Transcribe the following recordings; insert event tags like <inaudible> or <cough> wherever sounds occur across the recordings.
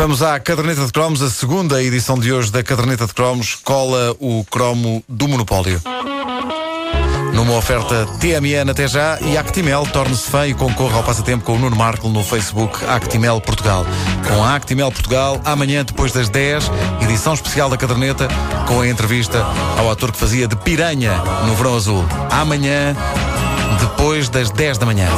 Vamos à caderneta de cromos, a segunda edição de hoje da caderneta de cromos cola o cromo do monopólio. Numa oferta TMN até já e Actimel torne-se fã e concorra ao passatempo com o Nuno Marco no Facebook Actimel Portugal. Com a Actimel Portugal, amanhã depois das 10, edição especial da caderneta com a entrevista ao ator que fazia de piranha no Verão Azul. Amanhã, depois das 10 da manhã.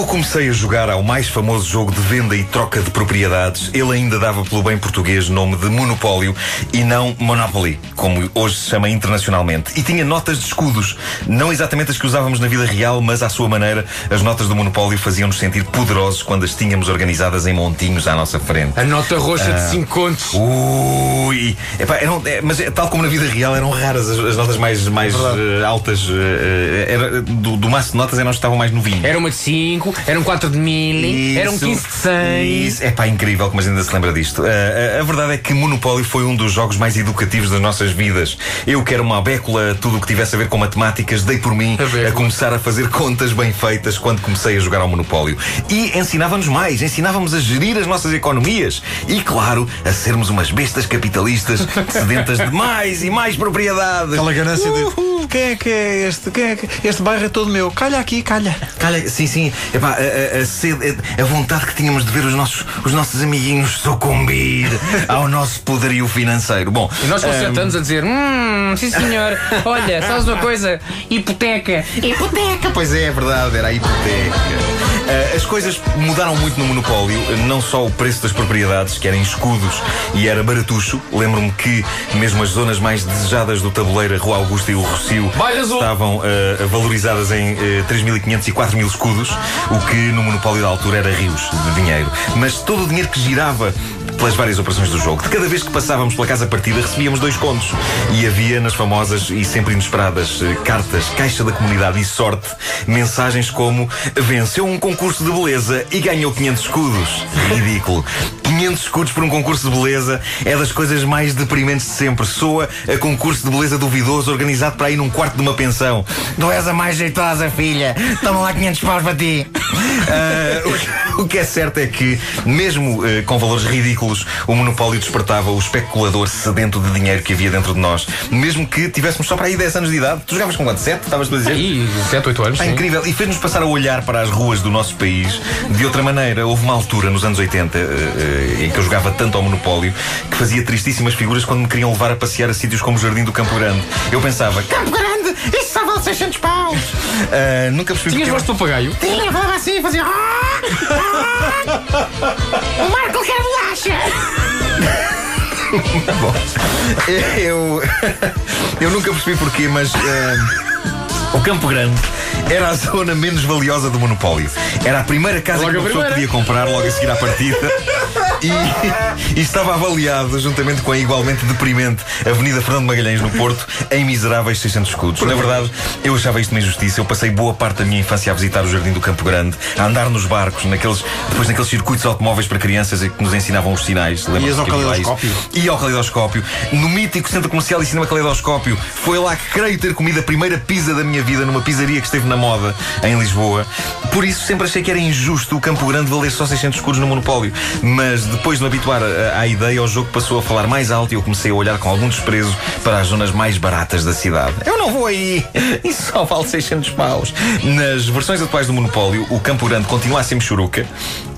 Eu comecei a jogar ao mais famoso jogo de venda e troca de propriedades, ele ainda dava pelo bem português nome de Monopólio e não Monopoly, como hoje se chama internacionalmente. E tinha notas de escudos, não exatamente as que usávamos na vida real, mas à sua maneira, as notas do Monopólio faziam-nos sentir poderosos quando as tínhamos organizadas em montinhos à nossa frente. A nota roxa de 5 contos. Ui! Epá, eram, é, mas é, tal como na vida real eram raras as, as notas mais, mais eh, altas eh, era, do, do maço de notas eram as que estavam mais novinhas. Era uma de 5, eram 4 de 1000, eram 15 de 100. Isso. É pá, incrível como a gente ainda se lembra disto. Uh, a, a verdade é que Monopólio foi um dos jogos mais educativos das nossas vidas. Eu quero uma abécula, tudo o que tivesse a ver com matemáticas, dei por mim Abécula. a começar a fazer contas bem feitas quando comecei a jogar ao Monopólio. E ensinava-nos mais, ensinava-nos a gerir as nossas economias e, claro, a sermos umas bestas capitalistas sedentas de mais e mais propriedade. Aquela ganância de quem é que é este? Quem é que... Este bairro é todo meu. Calha aqui, calha. Calha, sim, sim. Epá, a, a, a, sede, a vontade que tínhamos de ver os nossos, os nossos amiguinhos sucumbir <laughs> ao nosso poderio financeiro. Bom, E nós com ahm, 7 anos a dizer: Hum, sim senhor, olha, sabes uma coisa? Hipoteca. Hipoteca, pois é, é verdade, era a hipoteca. Ah, as coisas mudaram muito no monopólio, não só o preço das propriedades, que eram escudos e era baratucho. Lembro-me que mesmo as zonas mais desejadas do tabuleiro, a Rua Augusta e o Rocio, estavam ah, valorizadas em ah, 3.500 e 4.000 escudos, o que no monopólio da altura era rios de dinheiro. Mas todo o dinheiro que girava pelas várias operações do jogo. De cada vez que passávamos pela casa partida, recebíamos dois contos. E havia nas famosas e sempre inesperadas eh, cartas, caixa da comunidade e sorte, mensagens como venceu um concurso de beleza e ganhou 500 escudos. Ridículo. 500 escudos por um concurso de beleza é das coisas mais deprimentes de sempre. Soa a concurso de beleza duvidoso organizado para ir num quarto de uma pensão. Tu és a mais jeitosa, filha. Toma lá 500 paus para ti. <laughs> Ah, o que- o que é certo é que, mesmo eh, com valores ridículos, o monopólio despertava o especulador sedento de dinheiro que havia dentro de nós. Mesmo que tivéssemos só para aí 10 anos de idade. Tu jogavas com quanto? 7? Estavas a dizer? E 7, 8 anos. Sim. incrível. E fez-nos passar a olhar para as ruas do nosso país de outra maneira. Houve uma altura, nos anos 80, eh, eh, em que eu jogava tanto ao Monopólio, que fazia tristíssimas figuras quando me queriam levar a passear a sítios como o Jardim do Campo Grande. Eu pensava, Campo Grande, isso só vale 600 paus. Ah, nunca percebi Tinhas voz de papagaio? tinha, falava assim, fazia. o Marco quer bolacha! <laughs> Bom, eu. <laughs> Eu nunca percebi porquê, mas. eh, o Campo Grande era a zona menos valiosa do monopólio. Era a primeira casa Logo que a uma pessoa primeira. podia comprar logo a seguir à partida. E, e <laughs> estava avaliado, juntamente com a igualmente deprimente Avenida Fernando Magalhães, no Porto, em miseráveis 600 escudos. Na verdade, eu achava isto uma injustiça. Eu passei boa parte da minha infância a visitar o Jardim do Campo Grande, a andar nos barcos, naqueles, depois naqueles circuitos automóveis para crianças que nos ensinavam os sinais. Ias ao caleidoscópio? E ao caleidoscópio. No mítico Centro Comercial e Cinema Caleidoscópio. Foi lá que creio ter comido a primeira pizza da minha vida numa pizzaria que esteve na moda em Lisboa. Por isso sempre achei que era injusto o Campo Grande valer só 600 escudos no Monopólio. Mas depois de me habituar à, ideia, o jogo passou a falar mais alto e eu comecei a olhar com algum desprezo para as zonas mais baratas da cidade. Eu não vou aí! Isso <laughs> só vale 600 paus. Nas versões atuais do Monopólio, o Campo Grande continua a ser churuca.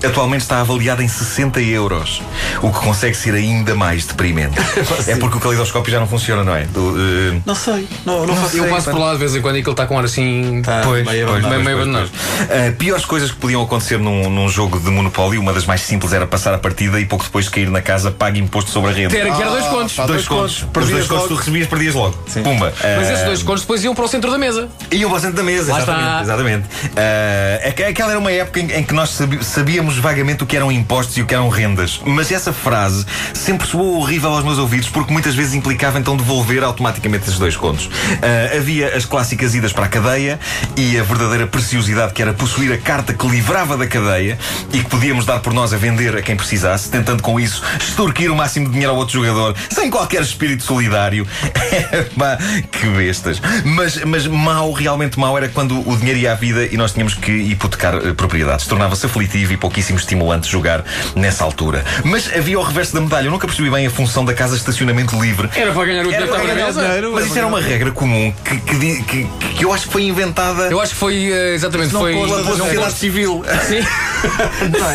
Atualmente está avaliado em 60 euros. O que consegue ser ainda mais deprimente. <laughs> é porque o caleidoscópio já não funciona, não é? Do, eh, Não sei. Não, não faço Eu ideia, passo por lá de vez em quando e aquilo está com ar assim. Pois, meio pois, Meio abandonado. Uh, piores coisas que podiam acontecer num, num jogo de Monopólio, uma das mais simples era passar a partida e pouco depois de cair na casa paga imposto sobre a renda. Ter que era dois contos. pá. dois dois contos. contos. Os dois contos tu recebias, perdias logo. Pumba. Mas Uh, esses dois contos depois iam para o centro da mesa. Iam para o centro da mesa, Lá exatamente. está. exatamente. Uh, aqu- aquela era uma época em, em que nós sabíamos vagamente o que eram impostos e o que eram rendas. Mas essa frase sempre soou horrível aos meus ouvidos porque muitas vezes implicava então devolver automaticamente esses dois contos. Uh, havia as clássicas idas para a cadeia e a verdadeira preciosidade que era possuir a carta que livrava da cadeia e que podíamos dar por nós a vender a quem precisasse. Ajudasse, tentando com isso extorquir o máximo de dinheiro ao outro jogador, sem qualquer espírito solidário. <laughs> Epá, que bestas. Mas, mas mau, realmente mau, era quando o dinheiro ia à vida e nós tínhamos que hipotecar uh, propriedades. Tornava-se aflitivo e pouquíssimo estimulante jogar nessa altura. Mas havia o reverso da medalha. Eu nunca percebi bem a função da casa de estacionamento livre. Era para ganhar o dinheiro para ganhar mesa. Mas isso era uma regra comum que, que, que- que eu acho que foi inventada. Eu acho que foi eh, exatamente foi pela sociedade civil. <laughs> Sim.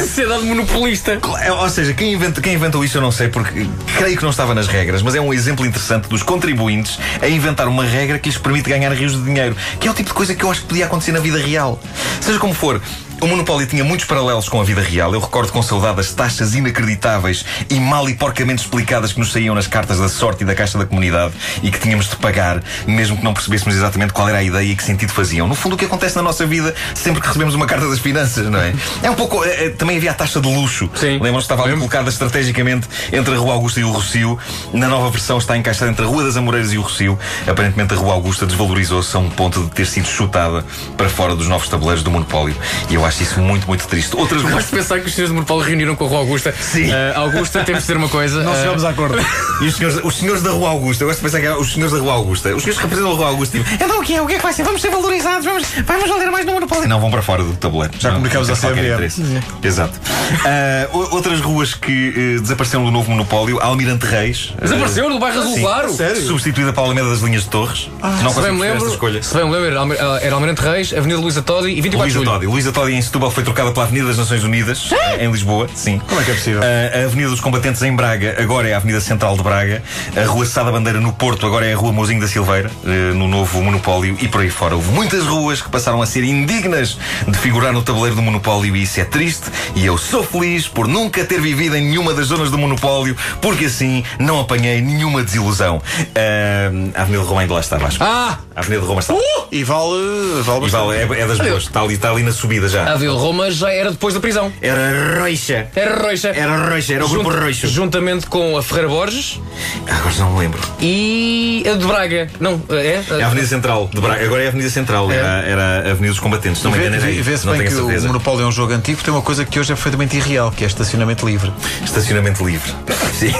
Sociedade monopolista. É, Ou seja, quem inventou, quem inventou isso eu não sei, porque creio que não estava nas regras, mas é um exemplo interessante dos contribuintes a inventar uma regra que lhes permite ganhar rios de dinheiro, que é o tipo de coisa que eu acho que podia acontecer na vida real. Seja como for. O monopólio tinha muitos paralelos com a vida real. Eu recordo com saudade as taxas inacreditáveis e mal e porcamente explicadas que nos saíam nas cartas da sorte e da caixa da comunidade e que tínhamos de pagar, mesmo que não percebêssemos exatamente qual era a ideia e que sentido faziam. No fundo, o que acontece na nossa vida sempre que recebemos uma carta das finanças, não é? É um pouco. eh, eh, também havia a taxa de luxo. Sim. Lembram-se que estava ali colocada estrategicamente entre a Rua Augusta e o Rocio. Na nova versão está encaixada entre a Rua das Amoreiras e o Rocio. Aparentemente a Rua Augusta desvalorizou-se a um ponto de ter sido chutada para fora dos novos tabuleiros do monopólio. E eu acho isso muito, muito triste. Outras Gosto ruas. de pensar que os senhores de Monopólio reuniram com a Rua Augusta. Sim. Eh, Augusta, temos de dizer uma coisa. Não eh, chegamos a acordo. <laughs> E os senhores, os senhores da Rua Augusta, eu gosto de pensar que eram os senhores da Rua Augusta, os senhores que representam a Rua Augusta, tipo, então o que é? O que é que vai ser? Vamos ser valorizados, vamos, vamos valer mais no monopólio. Não, vão para fora do tabuleiro. Já qualquer CMM. interesse. Exato. Ah, o- outras ruas que desapareceram do novo monopólio, Almirante Reis. Desapareceu do bairro Azul. Claro. Sério? Substituída para a Alameda das Linhas de Torres. não Se bem me lembro, esta escolha. se bem me lembro, era Almirante Reis, Avenida Luísa Todi e 24 de Luísa Julho. Todi. Luísa Todi em Setúbal foi trocada pela Avenida das Nações Unidas, em Lisboa. Sim. Como é que é possível? Ah, a Avenida dos Combatentes em Braga agora é a Avenida Central de Braga. A Rua Sada Bandeira no Porto agora é a Rua Mozinho da Silveira, eh, no novo monopólio e por aí fora. Houve muitas ruas que passaram a ser indignas de figurar no tabuleiro do monopólio e isso é triste. E eu sou feliz por nunca ter vivido em nenhuma das zonas do monopólio, porque assim não apanhei nenhuma desilusão. Ah, a Avenida de Roma ainda lá está abaixo. Ah! A Avenida de Roma está. E vale, vale E vale, é, é das boas, está ali, está ali na subida já. A Vila Roma já era depois da prisão. Era roixa. Era Roixa. Era roixa, era o grupo Junta- roixo. Juntamente com a Ferreira Borges Ah, Agora já não me lembro. e a de Braga. Não, é? É a Avenida Central de Braga. Agora é a Avenida Central. Era, era a Avenida dos Combatentes. Não me engano, era. Vê-se bem que a o certeza. Monopólio é um jogo antigo, tem uma coisa que hoje é perfeitamente irreal, que é estacionamento livre. Estacionamento livre. Sim.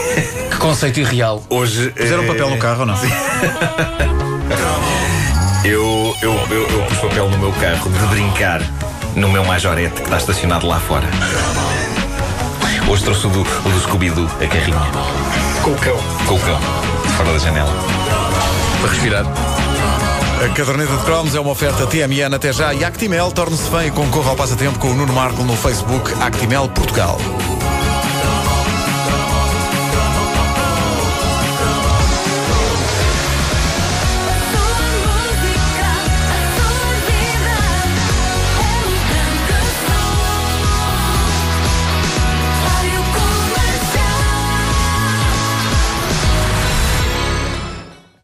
Que conceito irreal. Hoje. Fizeram eh, papel no carro ou não? Eu, eu, eu, eu pus papel no meu carro de brincar no meu majorete que está estacionado lá fora. Hoje trouxe o do, o do Scooby-Doo, a carrinha. Com o cão. Com o cão. Fora da janela. Para respirar. A caderneta de cromos é uma oferta TMN até já e Actimel torne-se fã e concorra ao passatempo com o Nuno Marco no Facebook Actimel Portugal.